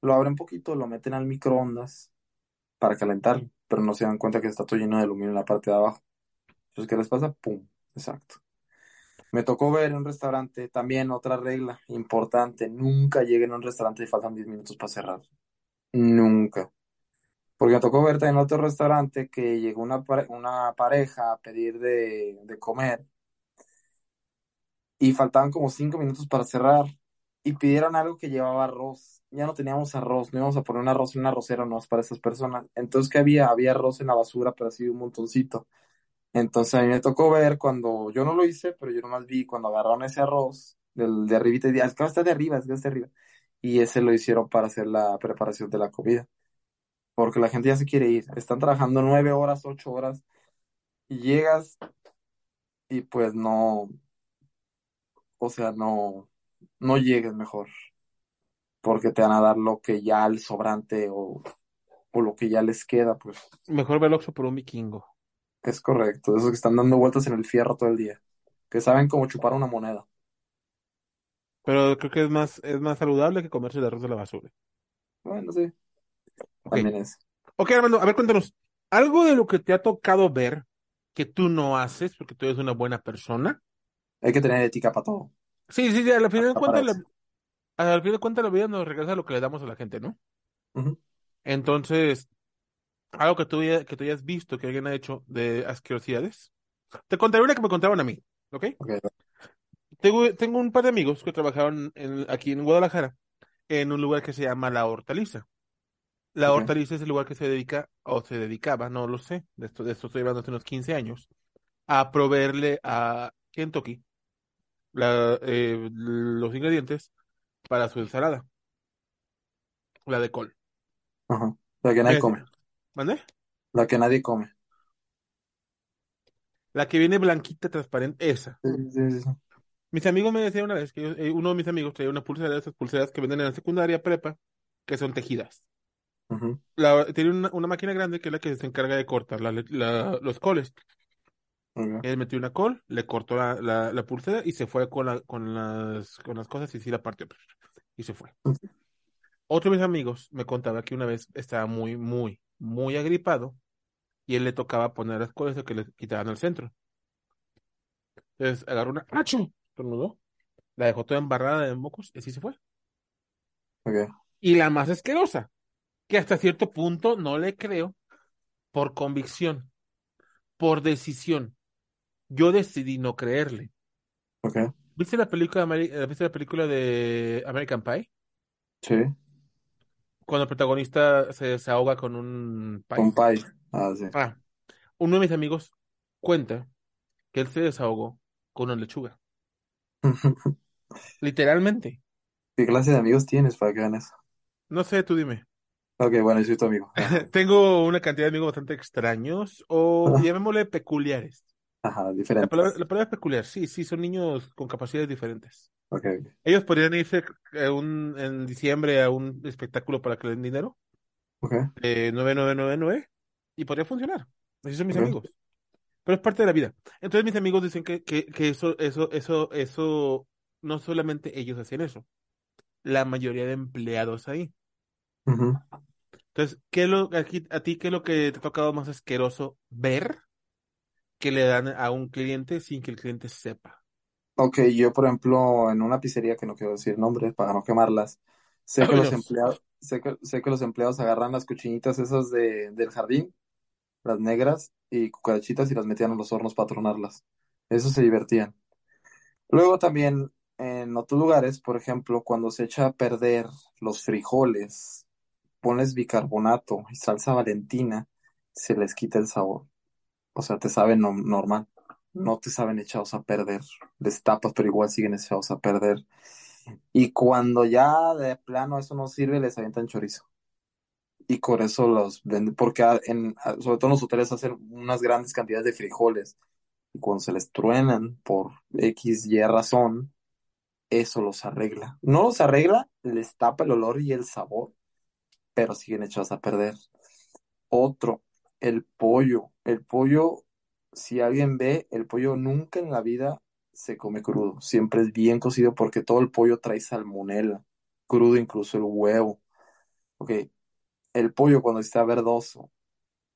lo abren poquito, lo meten al microondas para calentarlo, pero no se dan cuenta que está todo lleno de aluminio en la parte de abajo. Entonces, ¿qué les pasa? ¡Pum! Exacto. Me tocó ver en un restaurante, también otra regla importante, nunca lleguen a un restaurante y faltan 10 minutos para cerrar. Nunca. Porque me tocó ver también otro restaurante que llegó una, una pareja a pedir de, de comer y faltaban como 5 minutos para cerrar y pidieron algo que llevaba arroz. Ya no teníamos arroz, no íbamos a poner un arroz en una arrocera no para esas personas. Entonces, ¿qué había? Había arroz en la basura, pero así un montoncito. Entonces a mí me tocó ver cuando, yo no lo hice, pero yo nomás vi cuando agarraron ese arroz del de arribita y dije, "Ah, es que está de arriba, es que está arriba. Y ese lo hicieron para hacer la preparación de la comida. Porque la gente ya se quiere ir. Están trabajando nueve horas, ocho horas, y llegas y pues no, o sea, no, no llegues mejor. Porque te van a dar lo que ya el sobrante o, o lo que ya les queda, pues Mejor ver el Oxxo por un vikingo. Es correcto. Esos que están dando vueltas en el fierro todo el día. Que saben cómo chupar una moneda. Pero creo que es más, es más saludable que comerse el arroz de la basura. Bueno, sí, Ok. también es. Ok, Armando, a ver, cuéntanos. Algo de lo que te ha tocado ver que tú no haces porque tú eres una buena persona. Hay que tener ética para todo. Sí, sí, sí, al final de cuentas, la, al final de cuentas la vida nos regresa lo que le damos a la gente, ¿no? Entonces, algo que tú, que tú hayas visto que alguien ha hecho de asquerosidades. Te contaré una que me contaron a mí, ¿ok? Ok, Tengo, tengo un par de amigos que trabajaron en- aquí en Guadalajara en un lugar que se llama La Hortaliza. La. Hortaliza es el lugar que se dedica, o se dedicaba, no lo sé, de esto, de esto estoy hablando hace unos 15 años, a proveerle a Kentucky la- eh, los ingredientes para su ensalada, la de col. Ajá. La que nadie Es- come. ¿Mande? La que nadie come. La que viene blanquita, transparente, esa. Sí, sí, sí. Mis amigos me decían una vez que eh, uno de mis amigos traía una pulsera de esas pulseras que venden en la secundaria prepa, que son tejidas. La, tiene una, una máquina grande que es la que se encarga de cortar la- la- los coles. Ok. Él metió una col, le cortó la, pulsera y se fue con, la, con, las, con las cosas y sí la partió. Y se fue. Otro de mis amigos me contaba que una vez estaba muy, muy, muy agripado y él le tocaba poner las cosas que le quitaban al centro. Entonces agarró una, ¡achú! Tornudó, la dejó toda embarrada de mocos y así se fue. Ok. Y la más asquerosa, que hasta cierto punto no le creo por convicción, por decisión. Yo decidí no creerle. Ok. ¿Viste la película, de Ameri- eh, ¿viste la película de American Pie? Sí. Cuando el protagonista se desahoga con un Con pie. pie. Ah, sí. Ah, uno de mis amigos cuenta que él se desahogó con una lechuga. Literalmente. ¿Qué clase de amigos tienes para que hagan eso? No sé, tú dime. Ok, bueno, yo soy tu amigo. Tengo una cantidad de amigos bastante extraños o llamémosle peculiares. Ajá, La diferente. palabra, la palabra es peculiar, sí, sí, son niños con capacidades diferentes. Ok, ok. Ellos podrían irse a un- en diciembre a un espectáculo para que le den dinero, Ok. eh, 9999, y podría funcionar. Así son mis amigos. Pero es parte de la vida. Entonces mis amigos dicen que, que, que eso, eso, eso, eso, no solamente ellos hacían eso, la mayoría de empleados ahí. Entonces, ¿qué es lo, aquí, a ti, qué es lo que te ha tocado más asqueroso ver que le dan a un cliente sin que el cliente sepa? Ok, yo por ejemplo, en una pizzería que no quiero decir nombres para no quemarlas, sé que los empleados, sé que, sé que los empleados agarran las cuchinitas esas de, del jardín, las negras, y cucarachitas y las metían a los hornos para tronarlas. Eso se divertían. Luego también en otros lugares, por ejemplo, cuando se echa a perder los frijoles, pones bicarbonato y salsa Valentina, se les quita el sabor. O sea, te saben no- normal. No te saben echados a perder. Les tapas, pero igual siguen echados a perder. Y cuando ya de plano eso no sirve, les avientan chorizo. Y con eso los venden, porque sobre todo en los hoteles hacen unas grandes cantidades de frijoles. Y cuando se les truenan por X, Y razón, eso los arregla. No los arregla, les tapa el olor y el sabor, pero siguen echados a perder. Otro, el pollo. El pollo, si alguien ve, el pollo nunca en la vida se come crudo. Siempre es bien cocido porque todo el pollo trae salmonela. Crudo incluso el huevo. Ok, el pollo cuando está verdoso,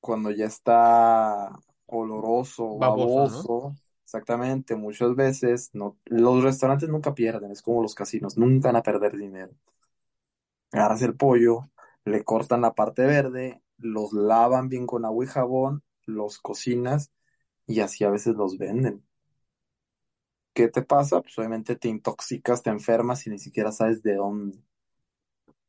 cuando ya está oloroso, Baboso, exactamente, muchas veces no, los restaurantes nunca pierden, es como los casinos, nunca van a perder dinero. Agarras el pollo, le cortan la parte verde, los lavan bien con agua y jabón, los cocinas y así a veces los venden. ¿Qué te pasa? Pues obviamente te intoxicas, te enfermas y ni siquiera sabes de dónde.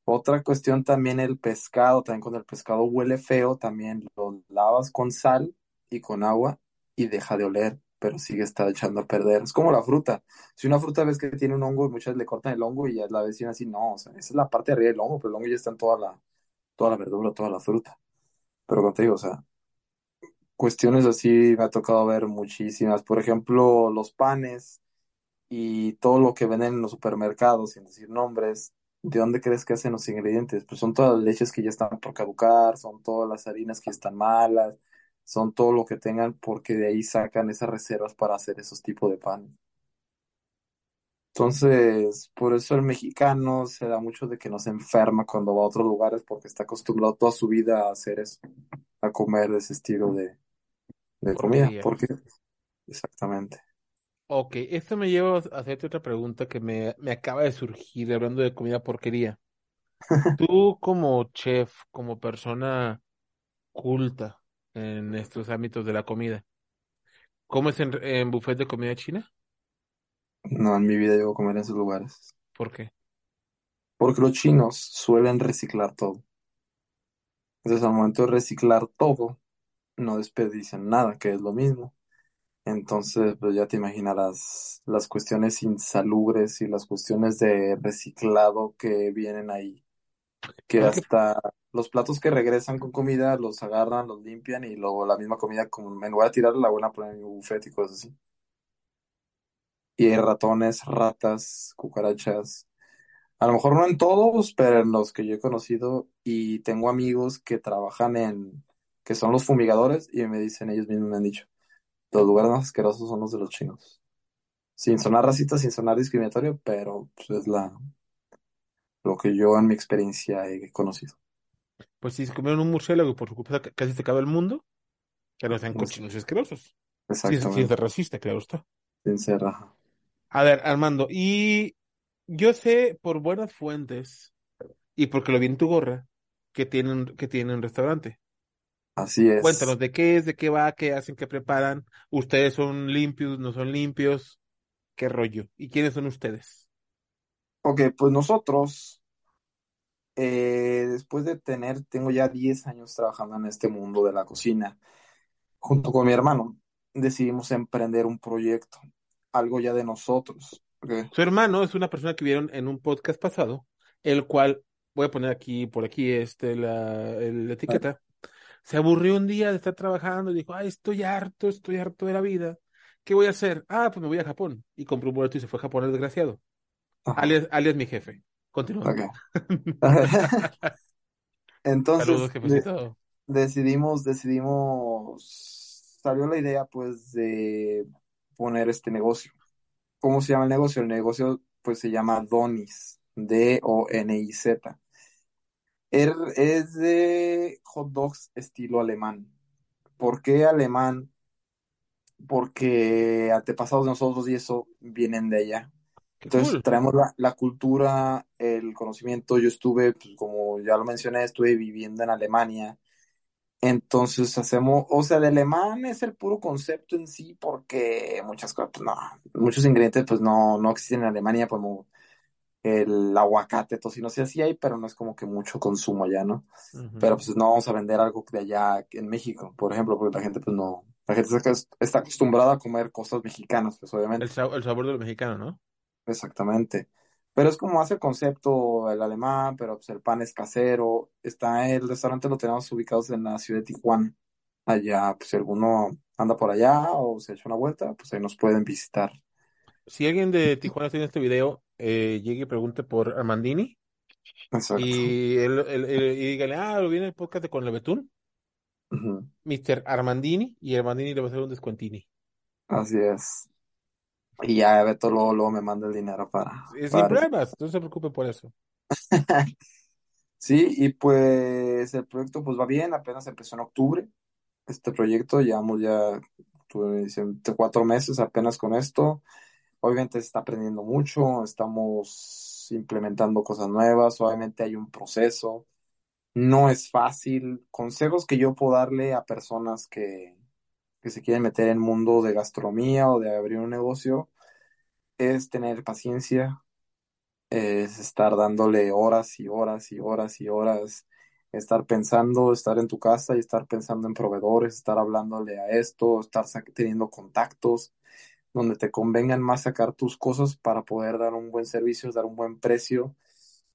Otra cuestión también el pescado, también cuando el pescado huele feo, también lo lavas con sal y con agua y deja de oler, pero sigue está echando a perder. Es como la fruta. Si una fruta ves que tiene un hongo, muchas le cortan el hongo y ya la vecina así, no, esa es la parte de arriba del hongo, pero el hongo ya está en toda la, toda la verdura, toda la fruta. Pero como te digo, o sea, cuestiones así me ha tocado ver muchísimas. Por ejemplo, los panes y todo lo que venden en los supermercados, sin decir nombres, ¿de dónde crees que hacen los ingredientes? Pues son todas las leches que ya están por caducar, son todas las harinas que están malas, son todo lo que tengan porque de ahí sacan esas reservas para hacer esos tipos de pan. Entonces, por eso el mexicano se da mucho de que no se enferma cuando va a otros lugares porque está acostumbrado toda su vida a hacer eso, a comer ese estilo de, de comida. Porquería. Porque, exactamente. Ok, esto me lleva a hacerte otra pregunta que me, me acaba de surgir hablando de comida porquería. Tú como chef, como persona culta en estos ámbitos de la comida, ¿comes en, en buffet de comida china? No, en mi vida llego a comer en esos lugares. ¿Por qué? Porque los chinos suelen reciclar todo. Entonces, al momento de reciclar todo, no desperdician nada, que es lo mismo. Entonces, pues ya te imaginarás las cuestiones insalubres y las cuestiones de reciclado que vienen ahí. Que hasta los platos que regresan con comida los agarran, los limpian y luego la misma comida, como en lugar de tirarla, la vuelven a poner en mi buffet y cosas así. Y hay ratones, ratas, cucarachas. A lo mejor no en todos, pero en los que yo he conocido y tengo amigos que trabajan en, que son los fumigadores y me dicen, ellos mismos me han dicho, los lugares más asquerosos son los de los chinos. Sin sonar racista, sin sonar discriminatorio, pero pues, es la, lo que yo en mi experiencia he conocido. Pues si se comieron un murciélago y por su culpa ca- casi se acaba el mundo, que no sean Pues, cochinos y asquerosos. Sin, sin exactamente, ser racista, claro está. A ver, Armando, y yo sé por buenas fuentes y porque lo vi en tu gorra que tienen, que tienen un restaurante. Así Cuéntanos es. de qué es, de qué va, qué hacen, qué preparan. ¿Ustedes son limpios, no son limpios? ¿Qué rollo? ¿Y quiénes son ustedes? Ok, pues nosotros, eh, después de tener, tengo ya 10 años trabajando en este mundo de la cocina, junto con mi hermano, decidimos emprender un proyecto, algo ya de nosotros. Su hermano es una persona que vieron en un podcast pasado, el cual, voy a poner aquí, por aquí, este, la, el- la etiqueta. Se aburrió un día de estar trabajando y dijo, ay, estoy harto, estoy harto de la vida. ¿Qué voy a hacer? Ah, pues me voy a Japón. Y compró un boleto y se fue a Japón el desgraciado. Alias, alias mi jefe. Continúa. Entonces, Saludos, de- jefecito. decidimos, decidimos, salió la idea pues de poner este negocio. ¿Cómo se llama el negocio? El negocio pues se llama Donis, D-O-N-I-Z. Er- es de hot dogs estilo alemán. ¿Por qué alemán? Porque antepasados de nosotros y eso vienen de allá. Qué Entonces cool. traemos la, la cultura, el conocimiento. Yo estuve, pues, como ya lo mencioné, estuve viviendo en Alemania. Entonces hacemos, o sea, el alemán es el puro concepto en sí, porque muchas cosas, pues no, muchos ingredientes pues no, no existen en Alemania, como el aguacate, tocino, sí, sí hay, pero no es como que mucho consumo allá, ¿no? Pero pues no vamos a vender algo de allá en México, por ejemplo, porque la gente pues no, la gente está, está acostumbrada a comer cosas mexicanas, pues obviamente. El, sa- el sabor de lo mexicano, ¿no? Exactamente. Pero es como hace el concepto el alemán, pero pues el pan es casero. Está el restaurante, lo tenemos ubicados en la ciudad de Tijuana. Allá, pues si alguno anda por allá o se echa una vuelta, pues ahí nos pueden visitar. Si alguien de Tijuana tiene este video, eh, llegue y pregunte por Armandini Exacto. y, él, él- él- y dígale, ah, lo viene el podcast de Con Lebetún, Ujú. Mr. Armandini, y Armandini le va a hacer un descuentini. Así es. Y ya Beto luego, luego me manda el dinero para, Sin para problemas, no se preocupe por eso. Sí, y pues el proyecto pues va bien, apenas empezó en octubre. Este proyecto, llevamos ya tuve, dicen, cuatro meses apenas con esto. Obviamente se está aprendiendo mucho, estamos implementando cosas nuevas, obviamente hay un proceso. No es fácil. Consejos que yo puedo darle a personas que, que se quieren meter en el mundo de gastronomía o de abrir un negocio es tener paciencia, es estar dándole horas y horas y horas y horas, estar pensando, estar en tu casa y estar pensando en proveedores, estar hablándole a esto, estar teniendo contactos donde te convengan más sacar tus cosas para poder dar un buen servicio, dar un buen precio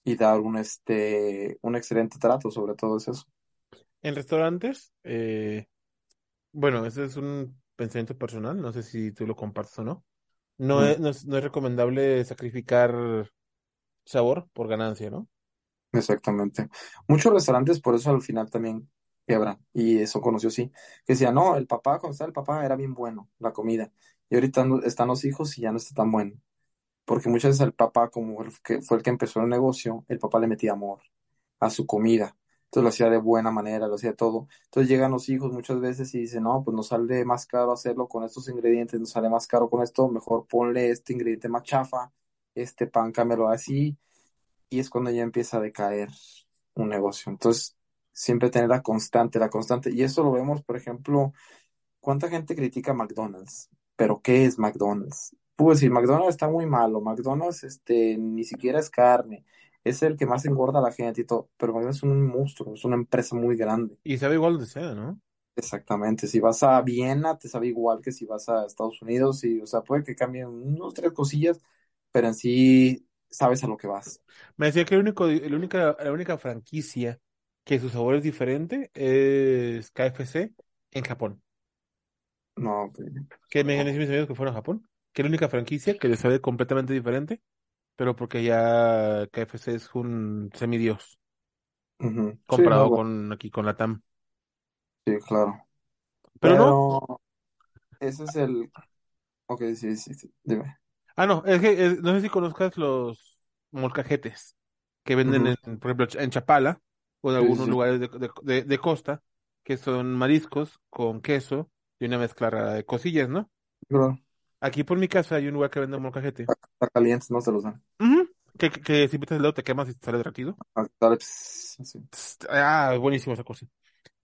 y dar un este un excelente trato, sobre todo es eso. En restaurantes, eh, bueno, ese es un pensamiento personal, no sé si tú lo compartes o no. No Mm, es, no es, no es recomendable sacrificar sabor por ganancia, ¿no? exactamente. Muchos restaurantes por eso al final también quebran y eso conoció sí, que decía, no, el papá, cuando estaba el papá era bien bueno, la comida, y ahorita están los hijos y ya no está tan bueno. Porque muchas veces el papá, como el que fue el que empezó el negocio, el papá le metía amor a su comida. Entonces lo hacía de buena manera, lo hacía todo. Entonces llegan los hijos muchas veces y dicen, no, pues nos sale más caro hacerlo con estos ingredientes, nos sale más caro con esto, mejor ponle este ingrediente más chafa, este pan cámelo así, y es cuando ya empieza a decaer un negocio. Entonces, siempre tener la constante, la constante. Y eso lo vemos, por ejemplo, ¿cuánta gente critica McDonald's? Pero ¿qué es McDonald's? Pues decir, McDonald's está muy malo, McDonald's este, ni siquiera es carne, es el que más engorda a la gente y todo, pero McDonald's es un monstruo, es una empresa muy grande. Y sabe igual donde sea, ¿no? Exactamente, si vas a Viena te sabe igual que si vas a Estados Unidos, y, o sea, puede que cambien unos tres cosillas, pero en sí sabes a lo que vas. Me decía que el único, la única, la única franquicia que su sabor es diferente es KFC en Japón. No, pues, Que me dijeron mis amigos que fueron a Japón, que es la única franquicia que les sabe completamente diferente, pero porque ya KFC es un semidios. Sí, comparado no, con aquí con la TAM. sí, claro. Pero no, ese es el... Ok, sí, sí, sí, dime. ah no, es que es- no sé si conozcas los molcajetes que venden en, por ejemplo, en Chapala o en sí, algunos sí, lugares de, de, de- de costa, que son mariscos con queso y una mezcla rara de cosillas, ¿no? claro. Aquí por mi casa hay un lugar que vende molcajete. Está caliente, no se los dan. Ujú. Que, que, que si metes el dedo te quemas y te sale derretido. Ah, dale, pss, así. Psst, Ah, buenísimo esa cosa.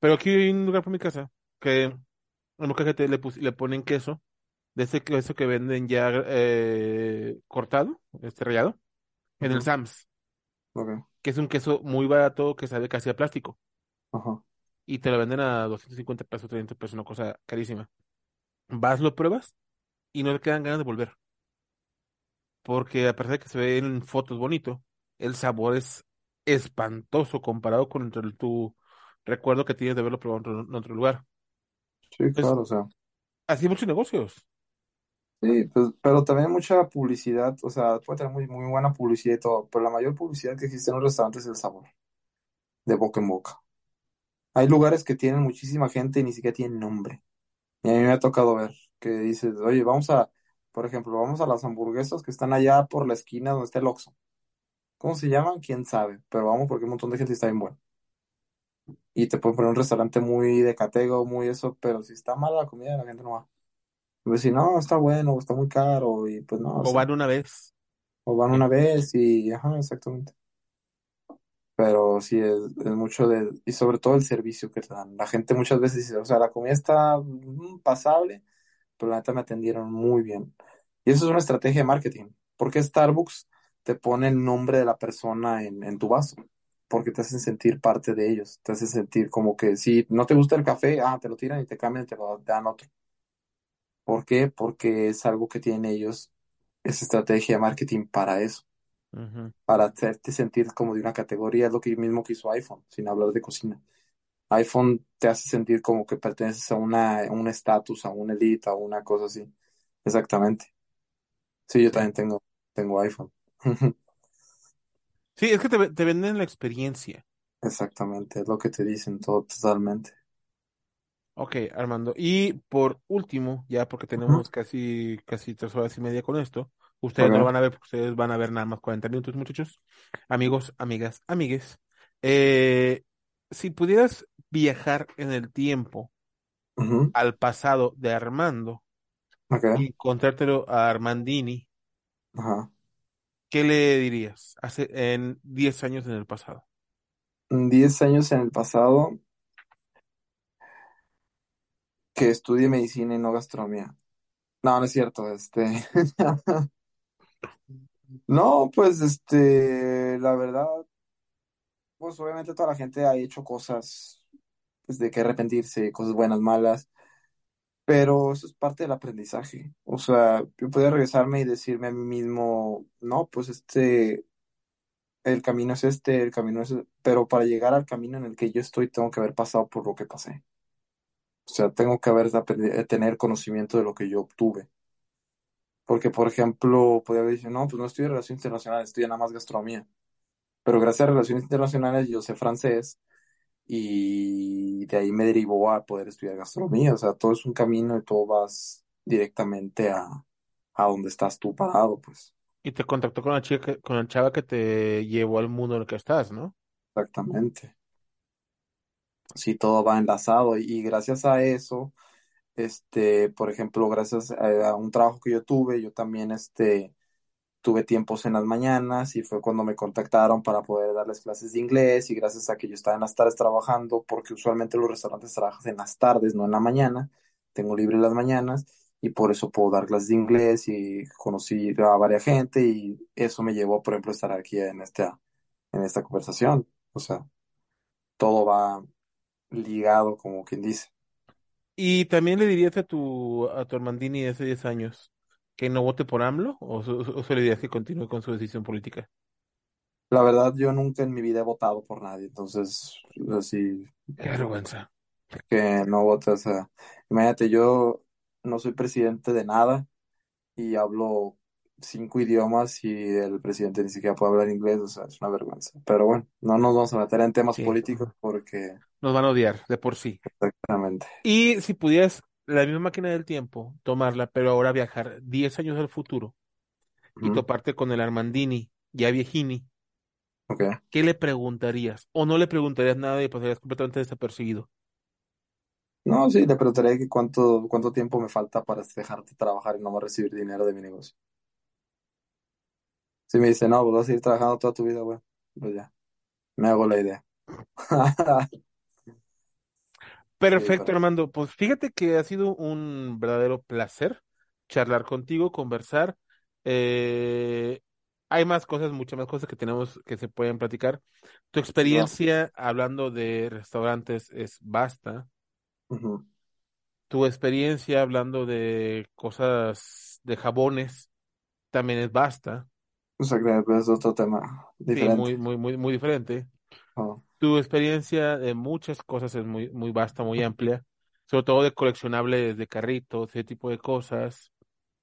Pero aquí hay un lugar por mi casa que el molcajete le, le ponen queso, de ese queso que venden ya eh, cortado, este rallado, en el. Sam's, Ok, que es un queso muy barato que sabe casi a plástico. ajá. Y te lo venden a 250 pesos, 300 pesos, una cosa carísima. Vas, lo pruebas y no te quedan ganas de volver. Porque a pesar de que se ve en fotos bonito, el sabor es espantoso comparado con el- tu recuerdo que tienes de haberlo probado en otro, en otro lugar. Sí, Entonces, claro, o sea. así muchos negocios. Sí, pues, pero también mucha publicidad, o sea, puede tener muy, muy buena publicidad y todo, pero la mayor publicidad que existe en un restaurante es el sabor, de boca en boca. Hay lugares que tienen muchísima gente y ni siquiera tienen nombre. Y a mí me ha tocado ver que dices, oye, vamos a, por ejemplo, vamos a las hamburguesas que están allá por la esquina donde está el Oxxo. ¿Cómo se llaman? ¿Quién sabe? Pero vamos porque un montón de gente está bien bueno. y te pueden poner un restaurante muy de catego, muy eso, pero si está mala la comida, la gente no va. Pues si no, está bueno, o está muy caro, y pues no, o O sea, van una vez. o van una vez y, ajá, exactamente. Pero sí, es, es mucho de, y sobre todo el servicio que te dan. La gente muchas veces dice, o sea, la comida está mm, pasable, pero la neta me atendieron muy bien. Y eso es una estrategia de marketing. porque Starbucks te pone el nombre de la persona en, en tu vaso? Porque te hacen sentir parte de ellos. Te hacen sentir como que si no te gusta el café, ah, te lo tiran y te cambian y te lo dan otro. ¿Por qué? Porque es algo que tienen ellos, es estrategia de marketing para eso Para hacerte sentir como de una categoría, es lo que mismo que hizo iPhone, sin hablar de cocina. iPhone te hace sentir como que perteneces a una, a un estatus, a una elite, a una cosa así. Exactamente. Sí, yo también tengo, tengo iPhone. Sí, es que te, te venden la experiencia. Exactamente, es lo que te dicen todo totalmente. Ok, Armando. Y por último, ya porque tenemos casi, casi tres horas y media con esto, ustedes no lo van a ver porque ustedes van a ver nada más 40 minutos, muchachos. Amigos, amigas, amigues. Eh, si pudieras viajar en el tiempo al pasado de Armando y encontrártelo a Armandini. ¿qué le dirías hace en 10 años en el pasado? Diez años en el pasado que estudie medicina y no gastronomía. No, no es cierto, este. No, pues este, la verdad, pues obviamente toda la gente ha hecho cosas pues, de que arrepentirse, cosas buenas, malas, pero eso es parte del aprendizaje. O sea, yo podría regresarme y decirme a mí mismo, no, pues este, el camino es este, el camino es, pero para llegar al camino en el que yo estoy, tengo que haber pasado por lo que pasé. O sea, tengo que haber eh, tener conocimiento de lo que yo obtuve. Porque, por ejemplo, podría haber dicho, no, pues no estudio relaciones internacionales, estudio nada más gastronomía. Pero gracias a relaciones internacionales yo sé francés y de ahí me derivó a poder estudiar gastronomía. O sea, todo es un camino y todo vas directamente a, a donde estás tú parado, pues. Y te contactó con la chica, que- con la chava que te llevó al mundo en el que estás, ¿no? Exactamente. Sí, todo va enlazado y gracias a eso, este, por ejemplo, gracias a, un trabajo que yo tuve, yo también, este, tuve tiempos en las mañanas y fue cuando me contactaron para poder darles clases de inglés y gracias a que yo estaba en las tardes trabajando, porque usualmente los restaurantes trabajan en las tardes, no en la mañana, tengo libre las mañanas y por eso puedo dar clases de inglés y conocí a varias gente y eso me llevó, por ejemplo, a estar aquí en esta, en esta conversación. O sea, todo va ligado, como quien dice. Y también le dirías a tu, a tu Armandini de hace 10 años que no vote por AMLO o, so- o solo le dirías que continúe con su decisión política. La verdad, yo nunca en mi vida he votado por nadie, entonces, así Qué vergüenza. que no votas. O sea, imagínate, yo no soy presidente de nada y hablo cinco idiomas y el presidente ni siquiera puede hablar inglés, o sea, es una vergüenza. Pero bueno, no nos vamos a meter en temas Sí, políticos porque, nos van a odiar de por sí. exactamente. Y si pudieras la misma máquina del tiempo, tomarla, pero ahora viajar 10 años al futuro y toparte con el Armandini, ya viejini. ¿qué le preguntarías? ¿O no le preguntarías nada y pasarías completamente desapercibido? No, sí, le preguntaré que cuánto, cuánto tiempo me falta para dejarte trabajar y no más recibir dinero de mi negocio. Si me dice, no, pues vas a ir trabajando toda tu vida, güey, pues ya, me hago la idea. Perfecto. Armando. Pues fíjate que ha sido un verdadero placer charlar contigo, conversar. Eh, hay más cosas, muchas más cosas que tenemos que se pueden platicar. Tu No. experiencia hablando de restaurantes es vasta. Ujú. Tu experiencia hablando de cosas de jabones también es vasta. O sea, que es otro tema Sí, diferente. muy, muy, muy, muy diferente. Oh, Tu experiencia de muchas cosas es muy, muy vasta, muy amplia, sobre todo de coleccionables de carritos, ese tipo de cosas,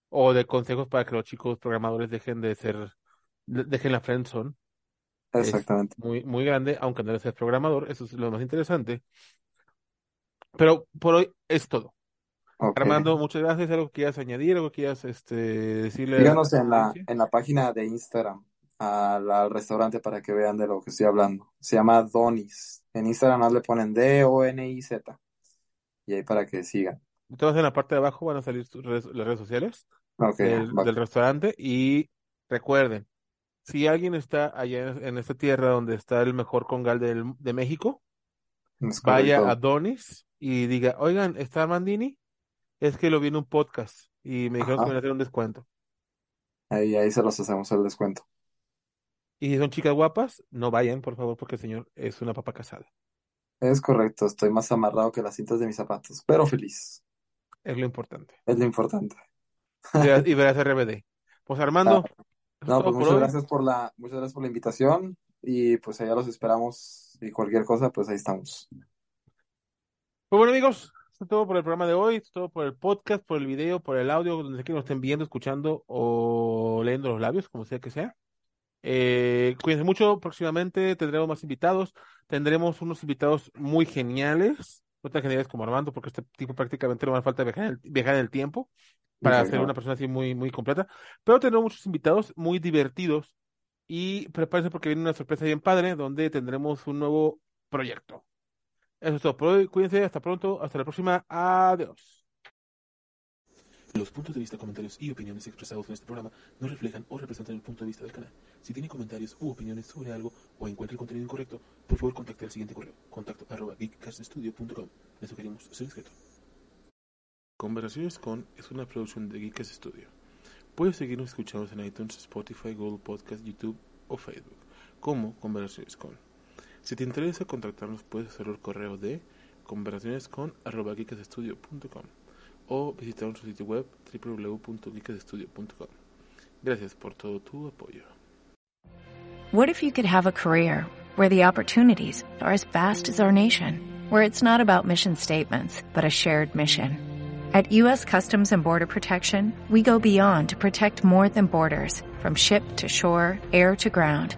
o de consejos para que los chicos programadores dejen de ser, de- dejen la friendzone. Es exactamente. muy, muy grande, aunque no seas programador, eso es lo más interesante. Pero por hoy es todo. Armando, muchas gracias. ¿Algo que quieras añadir? ¿Algo que quieras este, decirle tu en la, en la página de Instagram. al, al restaurante para que vean de lo que estoy hablando. Se llama Donis. En Instagram más le ponen D-O-N-I-Z. Y ahí para que sigan. Entonces en la parte de abajo van a salir redes- las redes sociales del, restaurante y recuerden, si alguien está allá en, en esta tierra donde está el mejor congal del- de México, vaya a Donis y diga, oigan, ¿está Mandini? Es que lo vi en un podcast y me dijeron que me hacer un descuento. Ahí, ahí se los hacemos el descuento. Y si son chicas guapas, no vayan, por favor, porque el señor es una papa casada. Es correcto, estoy más amarrado que las cintas de mis zapatos, pero feliz. Es lo importante. Es lo importante. Y verás, RBD. Pues Armando, es No, pues muchas gracias por la, muchas gracias por la invitación y pues allá los esperamos y cualquier cosa, pues ahí estamos. Pues bueno, amigos, esto es todo por el programa de hoy, esto es todo por el podcast, por el video, por el audio, donde sea que nos estén viendo, escuchando o leyendo los labios, como sea que sea. Eh, cuídense mucho, próximamente tendremos más invitados, tendremos unos invitados muy geniales, no tan geniales como Armando, porque este tipo prácticamente no me falta viajar en el, viajar en el tiempo para ser una persona así muy, muy completa, pero tendremos muchos invitados muy divertidos y prepárense porque viene una sorpresa bien padre donde tendremos un nuevo proyecto. Eso es todo por hoy. Cuídense. Hasta pronto. Hasta la próxima. Adiós. Los puntos de vista, comentarios y opiniones expresados en este programa no reflejan o representan el punto de vista del canal. Si tiene comentarios u opiniones sobre algo o encuentra el contenido incorrecto, por favor contacte al siguiente correo, contacto arroba geekcaststudio.com. Le sugerimos ser discreto. Conversaciones con es una producción de Geekcast Studio. Puedes seguirnos escuchando en iTunes, Spotify, Google Podcast, YouTube o Facebook, como Conversaciones con. Si te interesa contactarnos, puedes hacerlo al correo de conversacionescon.geekcaststudio.com o visitar nuestro sitio web www.geekcaststudio.com. Gracias por todo tu apoyo. What if you could have a career where the opportunities are as vast as our nation, where it's not about mission statements, but a shared mission? At U.S. Customs and Border Protection, we go beyond to protect more than borders, from ship to shore, air to ground,